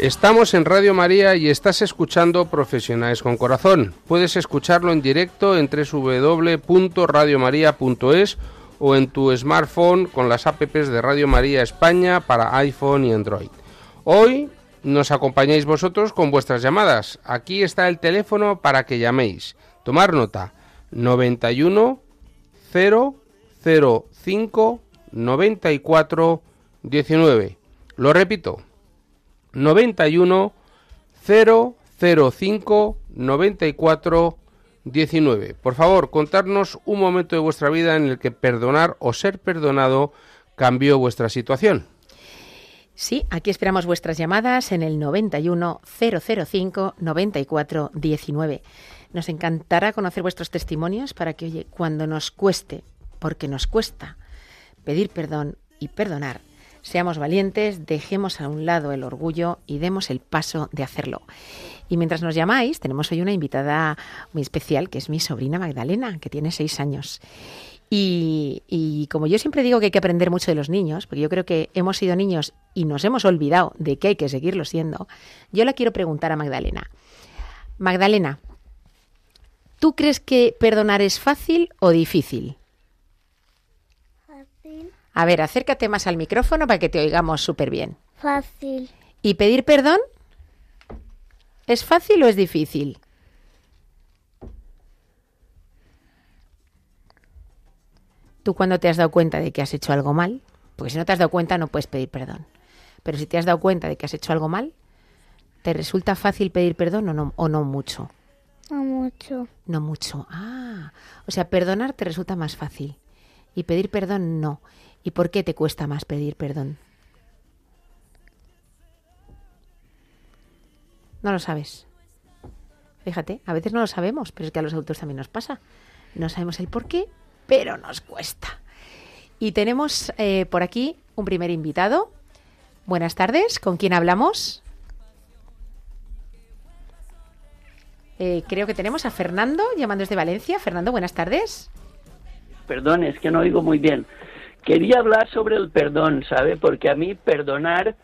Estamos en Radio María y estás escuchando Profesionales con Corazón. Puedes escucharlo en directo en www.radiomaria.es o en tu smartphone con las apps de Radio María España para iPhone y Android. Hoy nos acompañáis vosotros con vuestras llamadas. Aquí está el teléfono para que llaméis. Tomar nota. 91 005 94 19. Lo repito. 91 005 94 19. Por favor, contarnos un momento de vuestra vida en el que perdonar o ser perdonado cambió vuestra situación. Sí, aquí esperamos vuestras llamadas en el 91 005 94 19. Nos encantará conocer vuestros testimonios para que, oye, cuando nos cueste, porque nos cuesta, pedir perdón y perdonar, seamos valientes, dejemos a un lado el orgullo y demos el paso de hacerlo. Y mientras nos llamáis, tenemos hoy una invitada muy especial, que es mi sobrina Magdalena, que tiene seis años. Y, y, como yo siempre digo que hay que aprender mucho de los niños, porque yo creo que hemos sido niños y nos hemos olvidado de que hay que seguirlo siendo, yo la quiero preguntar a Magdalena. Magdalena, ¿tú crees que perdonar es fácil o difícil? A ver, acércate más al micrófono para que te oigamos súper bien. Fácil. ¿Y pedir perdón? ¿Es fácil o es difícil? Tú cuando te has dado cuenta de que has hecho algo mal, porque si no te has dado cuenta no puedes pedir perdón, pero si te has dado cuenta de que has hecho algo mal, ¿te resulta fácil pedir perdón o no, o no mucho? No mucho. No mucho. Ah, o sea, perdonar te resulta más fácil y pedir perdón no. ¿Y por qué te cuesta más pedir perdón? No lo sabes. Fíjate, a veces no lo sabemos, pero es que a los autores también nos pasa. No sabemos el por qué, pero nos cuesta. Y tenemos eh, por aquí un primer invitado. Buenas tardes, ¿con quién hablamos? Eh, creo que tenemos a Fernando llamando desde Valencia. Fernando, buenas tardes. Perdón, es que no oigo muy bien. Quería hablar sobre el perdón, ¿sabe? Porque a mí perdonar,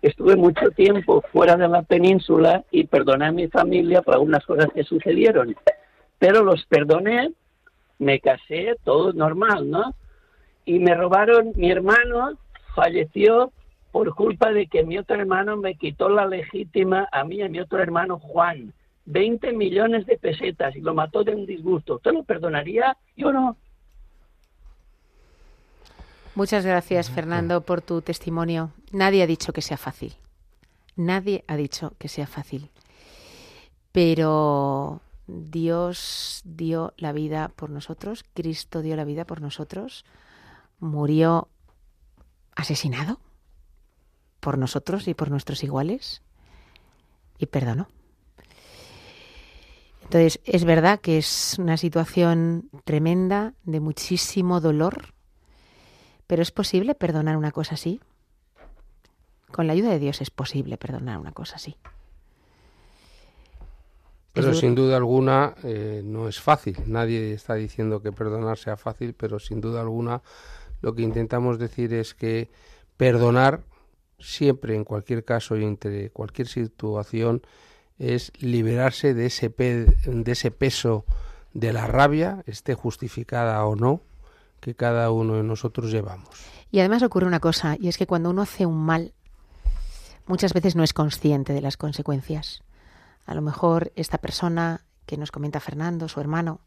estuve mucho tiempo fuera de la península y perdoné a mi familia por algunas cosas que sucedieron. Pero los perdoné, me casé, todo normal, ¿no? Y me robaron, mi hermano falleció por culpa de que mi otro hermano me quitó la legítima a mí y a mi otro hermano Juan. 20 millones de pesetas y lo mató de un disgusto. ¿Usted lo perdonaría? Yo no. Muchas gracias, Fernando, por tu testimonio. Nadie ha dicho que sea fácil. Nadie ha dicho que sea fácil. Pero Dios dio la vida por nosotros, Cristo dio la vida por nosotros, murió asesinado por nosotros y por nuestros iguales y perdonó. Entonces, es verdad que es una situación tremenda, de muchísimo dolor, pero ¿es posible perdonar una cosa así? Con la ayuda de Dios es posible perdonar una cosa así. Pero sin duda alguna eh, no es fácil. Nadie está diciendo que perdonar sea fácil, pero sin duda alguna lo que intentamos decir es que perdonar siempre, en cualquier caso y entre cualquier situación, es liberarse de ese, pe- de ese peso de la rabia, esté justificada o no, que cada uno de nosotros llevamos. Y además ocurre una cosa, y es que cuando uno hace un mal, muchas veces no es consciente de las consecuencias. A lo mejor esta persona que nos comenta Fernando, su hermano,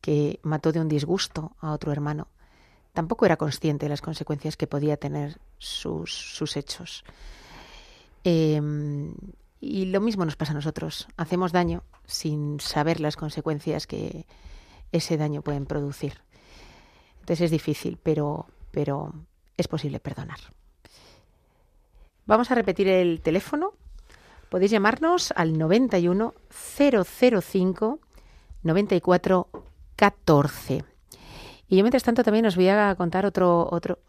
que mató de un disgusto a otro hermano, tampoco era consciente de las consecuencias que podía tener sus, sus hechos. Eh, y lo mismo nos pasa a nosotros. Hacemos daño sin saber las consecuencias que ese daño pueden producir. Entonces es difícil, pero, pero es posible perdonar. Vamos a repetir el teléfono. Podéis llamarnos al 91 005 94 14. Y yo mientras tanto también os voy a contar otro otro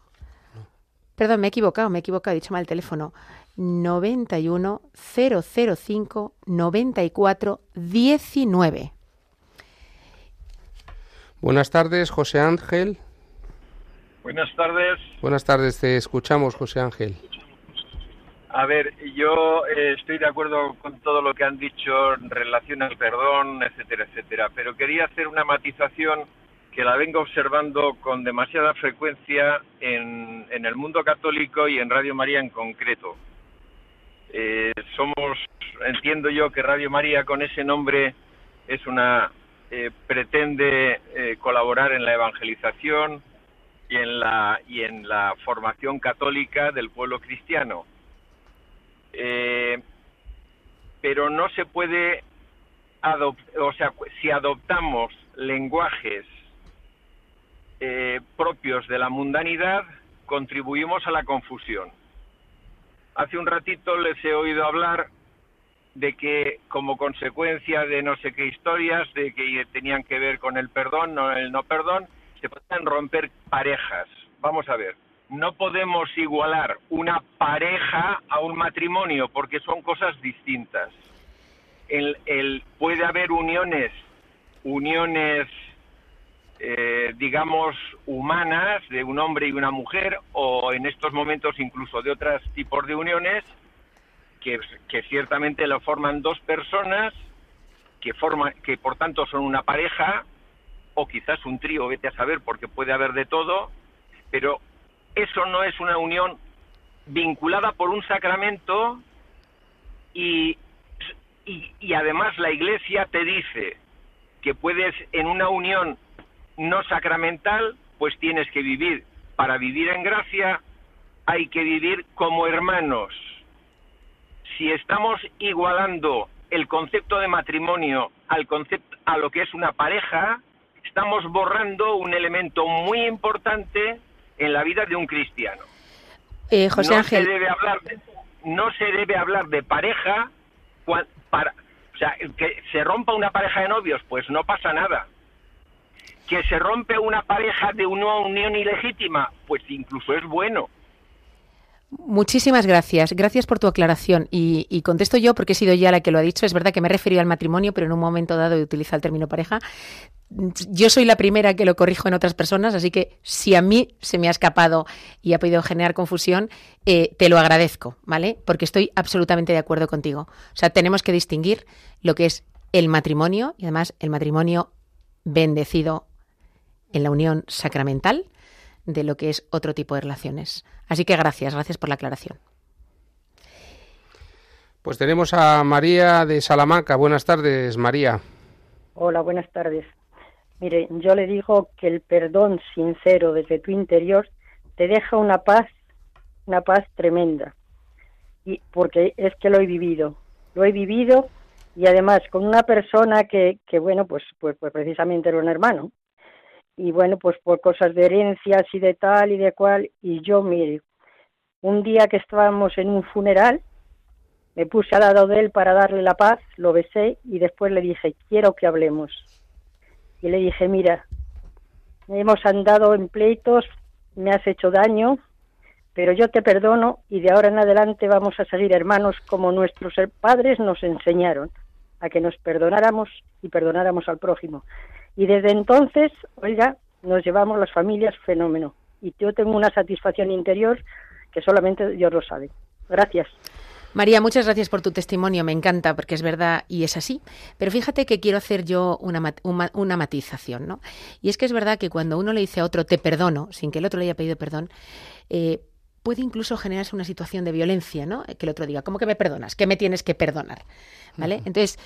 Perdón, me he equivocado, me he equivocado, he dicho mal el teléfono. 91 005 94 19. Buenas tardes, José Ángel. Buenas tardes. Buenas tardes, te escuchamos, José Ángel. A ver, yo eh, estoy de acuerdo con todo lo que han dicho en relación al perdón, etcétera, etcétera, pero quería hacer una matización que la vengo observando con demasiada frecuencia en, en el mundo católico y en Radio María en concreto. Eh, somos, entiendo yo que Radio María con ese nombre es una eh, pretende eh, colaborar en la evangelización y en la y en la formación católica del pueblo cristiano. Eh, pero no se puede adoptar, o sea, si adoptamos lenguajes eh, propios de la mundanidad, contribuimos a la confusión. Hace un ratito les he oído hablar de que como consecuencia de no sé qué historias, de que tenían que ver con el perdón, no el no perdón, se pueden romper parejas. Vamos a ver, no podemos igualar una pareja a un matrimonio porque son cosas distintas. El, puede haber uniones, uniones, eh, digamos, humanas de un hombre y una mujer o en estos momentos incluso de otros tipos de uniones que, que ciertamente lo forman dos personas que forman que por tanto son una pareja o quizás un trío, vete a saber, porque puede haber de todo, pero eso no es una unión vinculada por un sacramento y, y, y además la Iglesia te dice que puedes en una unión no sacramental, pues tienes que vivir. Para vivir en gracia hay que vivir como hermanos. Si estamos igualando el concepto de matrimonio al concepto a lo que es una pareja, estamos borrando un elemento muy importante en la vida de un cristiano. Eh, José no Ángel, se debe hablar de, no se debe hablar de pareja cua- para, o sea, que se rompa una pareja de novios, pues no pasa nada. Que se rompe una pareja de una unión ilegítima, pues incluso es bueno. Muchísimas gracias. Gracias por tu aclaración. Y, contesto yo porque he sido ya la que lo ha dicho. Es verdad que me he referido al matrimonio, pero en un momento dado he utilizado el término pareja. Yo soy la primera que lo corrijo en otras personas, así que si a mí se me ha escapado y ha podido generar confusión, eh, te lo agradezco, ¿vale? Porque estoy absolutamente de acuerdo contigo. O sea, tenemos que distinguir lo que es el matrimonio y además el matrimonio bendecido en la unión sacramental de lo que es otro tipo de relaciones. Así que gracias, gracias por la aclaración. Pues tenemos a María de Salamanca. Buenas tardes, María. Hola, buenas tardes. Mire, yo le digo que el perdón sincero desde tu interior te deja una paz, una paz tremenda. Y porque es que lo he vivido, lo he vivido y además con una persona que, que bueno, pues, pues, pues precisamente era un hermano. Y bueno, pues por cosas de herencias y de tal y de cual. Y yo, mire, un día que estábamos en un funeral, me puse al lado de él para darle la paz, lo besé y después le dije, quiero que hablemos. Y le dije, mira, hemos andado en pleitos, me has hecho daño, pero yo te perdono y de ahora en adelante vamos a seguir hermanos como nuestros padres nos enseñaron, a que nos perdonáramos y perdonáramos al prójimo. Y desde entonces, oiga, nos llevamos las familias fenómeno. Y yo tengo una satisfacción interior que solamente Dios lo sabe. Gracias. María, muchas gracias por tu testimonio, me encanta porque es verdad y es así. Pero fíjate que quiero hacer yo una, una, una matización, ¿no? Y es que es verdad que cuando uno le dice a otro te perdono, sin que el otro le haya pedido perdón, eh, puede incluso generarse una situación de violencia, ¿no? Que el otro diga, ¿cómo que me perdonas? ¿Qué me tienes que perdonar? ¿Vale? Entonces,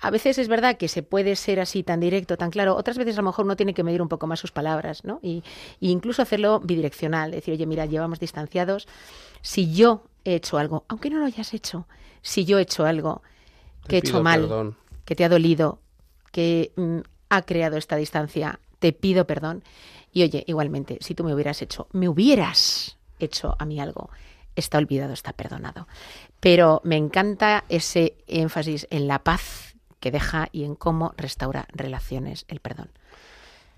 a veces es verdad que se puede ser así tan directo, tan claro. Otras veces a lo mejor uno tiene que medir un poco más sus palabras, ¿no? Y, y incluso hacerlo bidireccional. Decir, oye, mira, llevamos distanciados. Si yo he hecho algo, aunque no lo hayas hecho, si yo he hecho algo que he hecho mal, perdón. que te ha dolido, que mm, ha creado esta distancia, te pido perdón. Y oye, igualmente, si tú me hubieras hecho, me hubieras hecho a mí algo, está olvidado, está perdonado. Pero me encanta ese énfasis en la paz que deja y en cómo restaura relaciones el perdón.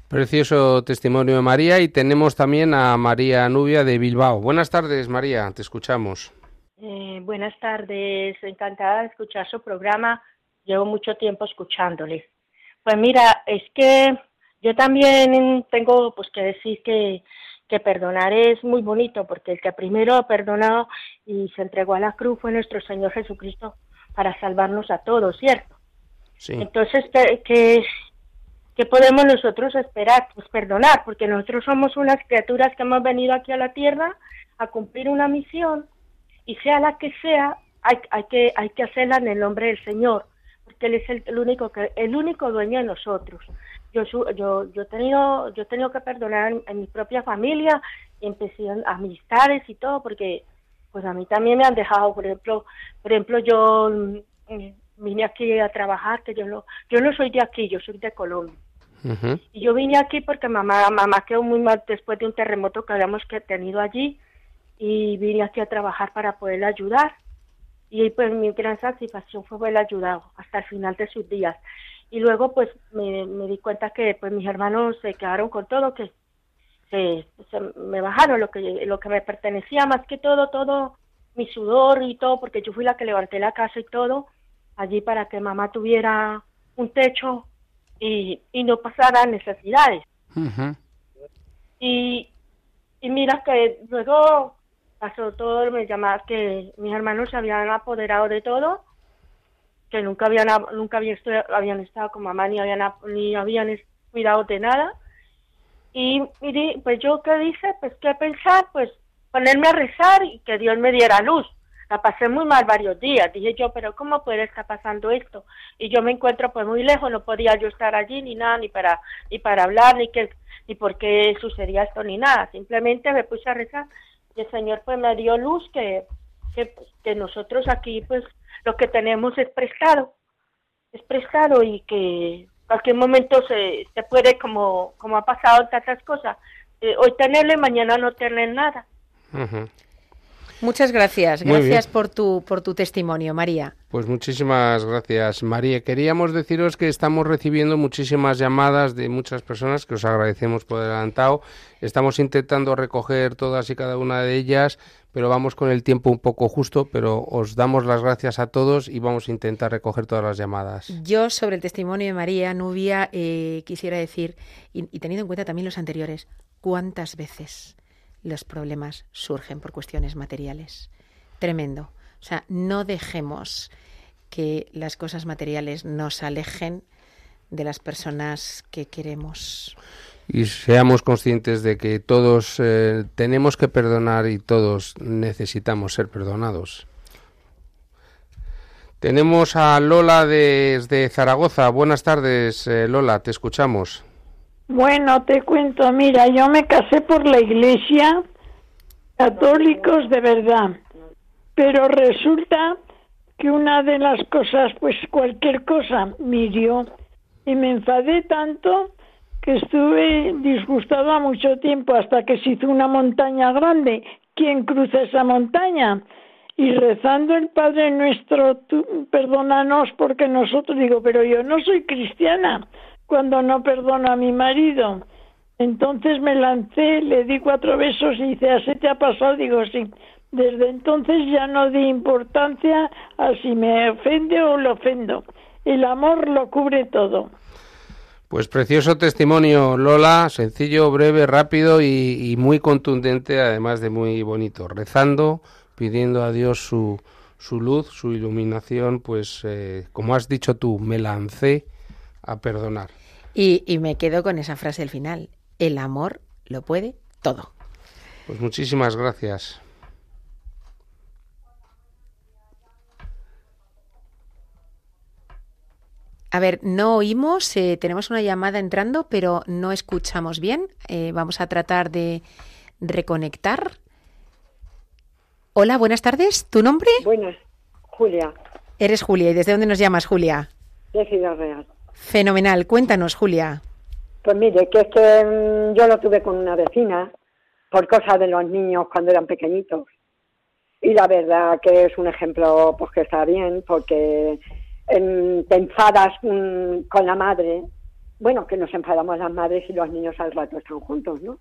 Precioso testimonio de María y tenemos también a María Nubia de Bilbao. Buenas tardes, María, te escuchamos. Eh, buenas tardes, encantada de escuchar su programa. Llevo mucho tiempo escuchándole. Pues mira, es que yo también tengo pues que decir que, que perdonar es muy bonito, porque el que primero ha perdonado y se entregó a la cruz fue nuestro Señor Jesucristo para salvarnos a todos, ¿cierto? Sí. Entonces, ¿qué, qué, qué podemos nosotros esperar? Pues perdonar, porque nosotros somos unas criaturas que hemos venido aquí a la tierra a cumplir una misión y sea la que sea, hay, hay, que, hay que hacerla en el nombre del Señor, porque Él es el, el único que, el único dueño de nosotros. Yo, yo, yo, he tenido, yo he tenido que perdonar en, en mi propia familia, empecé amistades y todo, porque pues a mí también me han dejado, por ejemplo, por ejemplo yo mm, vine aquí a trabajar, que yo no, yo no soy de aquí, yo soy de Colombia. Y yo vine aquí porque mamá, mamá quedó muy mal después de un terremoto que habíamos que tenido allí y vine aquí a trabajar para poderla ayudar. Y pues mi gran satisfacción fue haberla ayudado hasta el final de sus días. Y luego pues me, me di cuenta que pues mis hermanos se quedaron con todo, que se, se me bajaron lo que, lo que me pertenecía más que todo, todo mi sudor y todo, porque yo fui la que levanté la casa y todo allí para que mamá tuviera un techo y, y no pasara necesidades. Y, y mira que luego pasó todo, me llamaba que mis hermanos se habían apoderado de todo, que nunca habían nunca habían, estado con mamá ni habían ni habían cuidado de nada. Y, y pues yo qué dice, pues qué pensar, pues ponerme a rezar y que Dios me diera luz. La pasé muy mal varios días. Dije yo, pero ¿cómo puede estar pasando esto? Y yo me encuentro pues muy lejos, no podía yo estar allí ni nada, ni para, ni para hablar, ni que, ni por qué sucedía esto, ni nada. Simplemente me puse a rezar y el Señor pues me dio luz que, que, que nosotros aquí pues lo que tenemos es prestado, es prestado y que cualquier momento se, se puede, como, como ha pasado en tantas cosas, eh, hoy tenerle, mañana no tener nada. Muchas gracias. Gracias por tu, por tu testimonio, María. Pues muchísimas gracias, María. Queríamos deciros que estamos recibiendo muchísimas llamadas de muchas personas que os agradecemos por adelantado. Estamos intentando recoger todas y cada una de ellas, pero vamos con el tiempo un poco justo, pero os damos las gracias a todos y vamos a intentar recoger todas las llamadas. Yo, sobre el testimonio de María, Nubia, eh, quisiera decir, y, y teniendo en cuenta también los anteriores, cuántas veces los problemas surgen por cuestiones materiales. Tremendo. O sea, no dejemos que las cosas materiales nos alejen de las personas que queremos. Y seamos conscientes de que todos eh, tenemos que perdonar y todos necesitamos ser perdonados. Tenemos a Lola desde Zaragoza. Buenas tardes, eh, Lola, te escuchamos. Bueno, te cuento, mira, yo me casé por la iglesia, católicos de verdad, pero resulta que una de las cosas, pues cualquier cosa, me y me enfadé tanto que estuve disgustada mucho tiempo hasta que se hizo una montaña grande. ¿Quién cruza esa montaña? Y rezando el Padre Nuestro, tú, perdónanos porque nosotros digo, pero yo no soy cristiana cuando no perdono a mi marido. Entonces me lancé, le di cuatro besos y dice, ¿así te ha pasado? Digo, sí. Desde entonces ya no di importancia a si me ofende o lo ofendo. El amor lo cubre todo. Pues precioso testimonio, Lola, sencillo, breve, rápido y, muy contundente, además de muy bonito. Rezando, pidiendo a Dios su, su luz, su iluminación, pues eh, como has dicho tú, me lancé a perdonar. Y, y me quedo con esa frase al final. El amor lo puede todo. Pues muchísimas gracias. A ver, no oímos, eh, tenemos una llamada entrando, pero no escuchamos bien. Eh, vamos a tratar de reconectar. Hola, buenas tardes. ¿Tu nombre? Buenas, Julia, Eres Julia. ¿Y desde dónde nos llamas, Julia? de Ciudad Real. Fenomenal. Cuéntanos, Julia. Pues mire, que es que mm, yo lo tuve con una vecina por cosas de los niños cuando eran pequeñitos. Y la verdad que es un ejemplo pues que está bien porque em, te enfadas mm, con la madre. Bueno, que nos enfadamos las madres y los niños al rato están juntos, ¿no?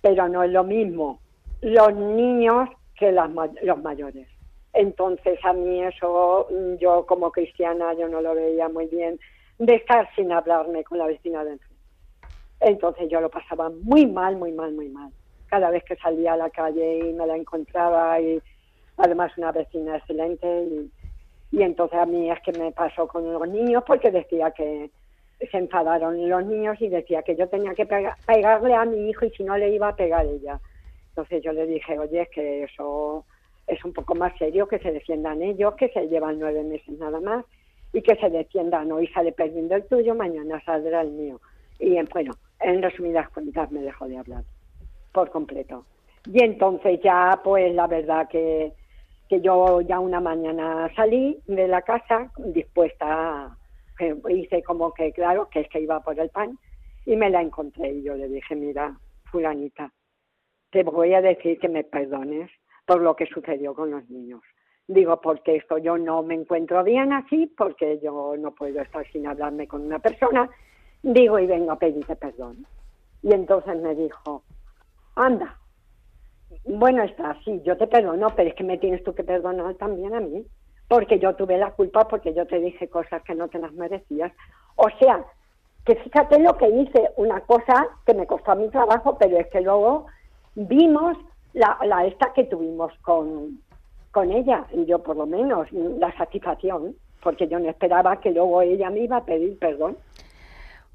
Pero no es lo mismo los niños que las, los mayores. Entonces a mí eso, mm, yo como cristiana, yo no lo veía muy bien, de estar sin hablarme con la vecina de. Entonces yo lo pasaba muy mal, muy mal, muy mal. Cada vez que salía a la calle y me la encontraba y además una vecina excelente y, y entonces a mí es que me pasó con los niños porque decía que se enfadaron los niños y decía que yo tenía que pega- pegarle a mi hijo y si no le iba a pegar ella. Entonces yo le dije, oye, es que eso es un poco más serio, que se defiendan ellos, que se llevan nueve meses nada más y que se defiendan. Hoy sale perdiendo el tuyo, mañana saldrá el mío. Y en- bueno, en resumidas cuentas me dejó de hablar por completo. Y entonces ya, pues la verdad que, que yo ya una mañana salí de la casa dispuesta, hice como que claro, que es que iba por el pan y me la encontré y yo le dije, mira, fulanita, te voy a decir que me perdones por lo que sucedió con los niños. Digo, porque esto yo no me encuentro bien así, porque yo no puedo estar sin hablarme con una persona. Digo, y vengo a pedirte perdón. Y entonces me dijo, anda, bueno está, sí, yo te perdono, pero es que me tienes tú que perdonar también a mí, porque yo tuve la culpa, porque yo te dije cosas que no te las merecías. O sea, que fíjate lo que hice, una cosa que me costó mi trabajo, pero es que luego vimos la, la esta que tuvimos con, con ella, y yo por lo menos, la satisfacción, porque yo no esperaba que luego ella me iba a pedir perdón.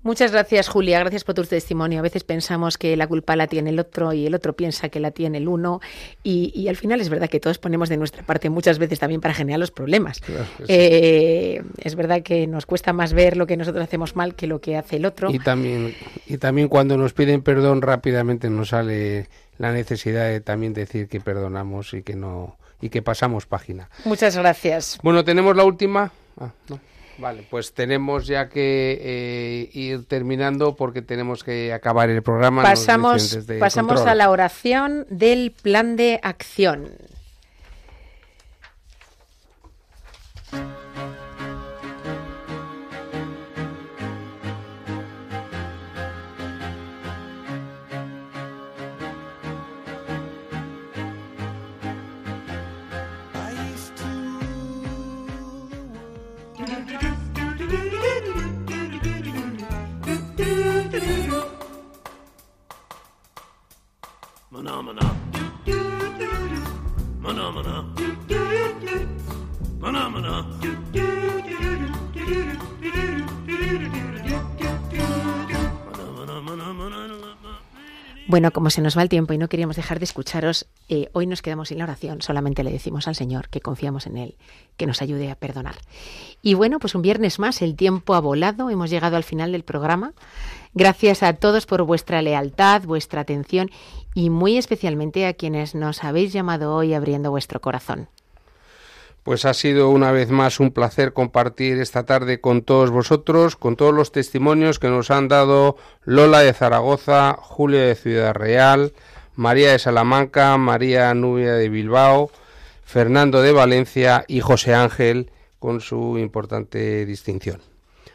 Muchas gracias, Julia. Gracias por tu testimonio. A veces pensamos que la culpa la tiene el otro y el otro piensa que la tiene el uno. Y, y al final es verdad que todos ponemos de nuestra parte muchas veces también para generar los problemas. Claro que sí. Eh, es verdad que nos cuesta más ver lo que nosotros hacemos mal que lo que hace el otro. Y también, y también cuando nos piden perdón rápidamente nos sale la necesidad de también decir que perdonamos y que no y que pasamos página. Muchas gracias. Bueno, tenemos la última. Ah, no. Vale, pues tenemos ya que eh, ir terminando porque tenemos que acabar el programa. Pasamos, a la oración del plan de acción. Bueno, como se nos va el tiempo y no queríamos dejar de escucharos, eh, hoy nos quedamos sin la oración. Solamente le decimos al Señor que confiamos en Él, que nos ayude a perdonar. Y bueno, pues un viernes más, el tiempo ha volado, hemos llegado al final del programa. Gracias a todos por vuestra lealtad, vuestra atención y muy especialmente a quienes nos habéis llamado hoy abriendo vuestro corazón. Pues ha sido una vez más un placer compartir esta tarde con todos vosotros, con todos los testimonios que nos han dado Lola de Zaragoza, Julia de Ciudad Real, María de Salamanca, María Nubia de Bilbao, Fernando de Valencia y José Ángel con su importante distinción.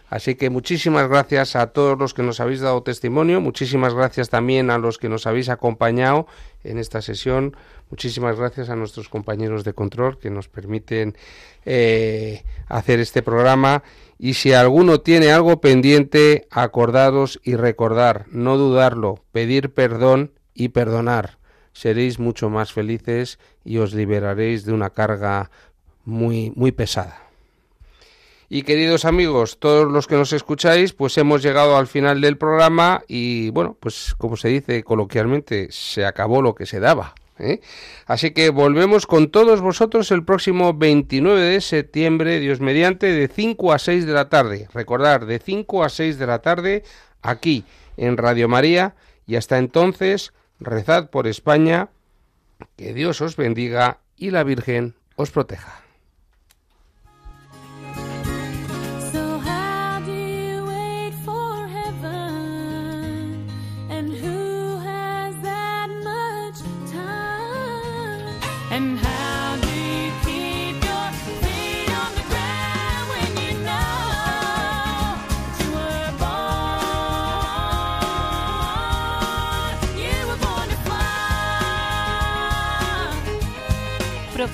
Así que muchísimas gracias a todos los que nos habéis dado testimonio, muchísimas gracias también a los que nos habéis acompañado en esta sesión, muchísimas gracias a nuestros compañeros de control que nos permiten eh, hacer este programa y si alguno tiene algo pendiente, acordaros y recordar, no dudarlo, pedir perdón y perdonar. Seréis mucho más felices y os liberaréis de una carga muy muy pesada. Y queridos amigos, todos los que nos escucháis, pues hemos llegado al final del programa y bueno, pues como se dice coloquialmente, se acabó lo que se daba. ¿eh? Así que volvemos con todos vosotros el próximo 29 de septiembre, Dios mediante, de 5 a 6 de la tarde. Recordar, de 5 a 6 de la tarde, aquí en Radio María. Y hasta entonces, rezad por España, que Dios os bendiga y la Virgen os proteja.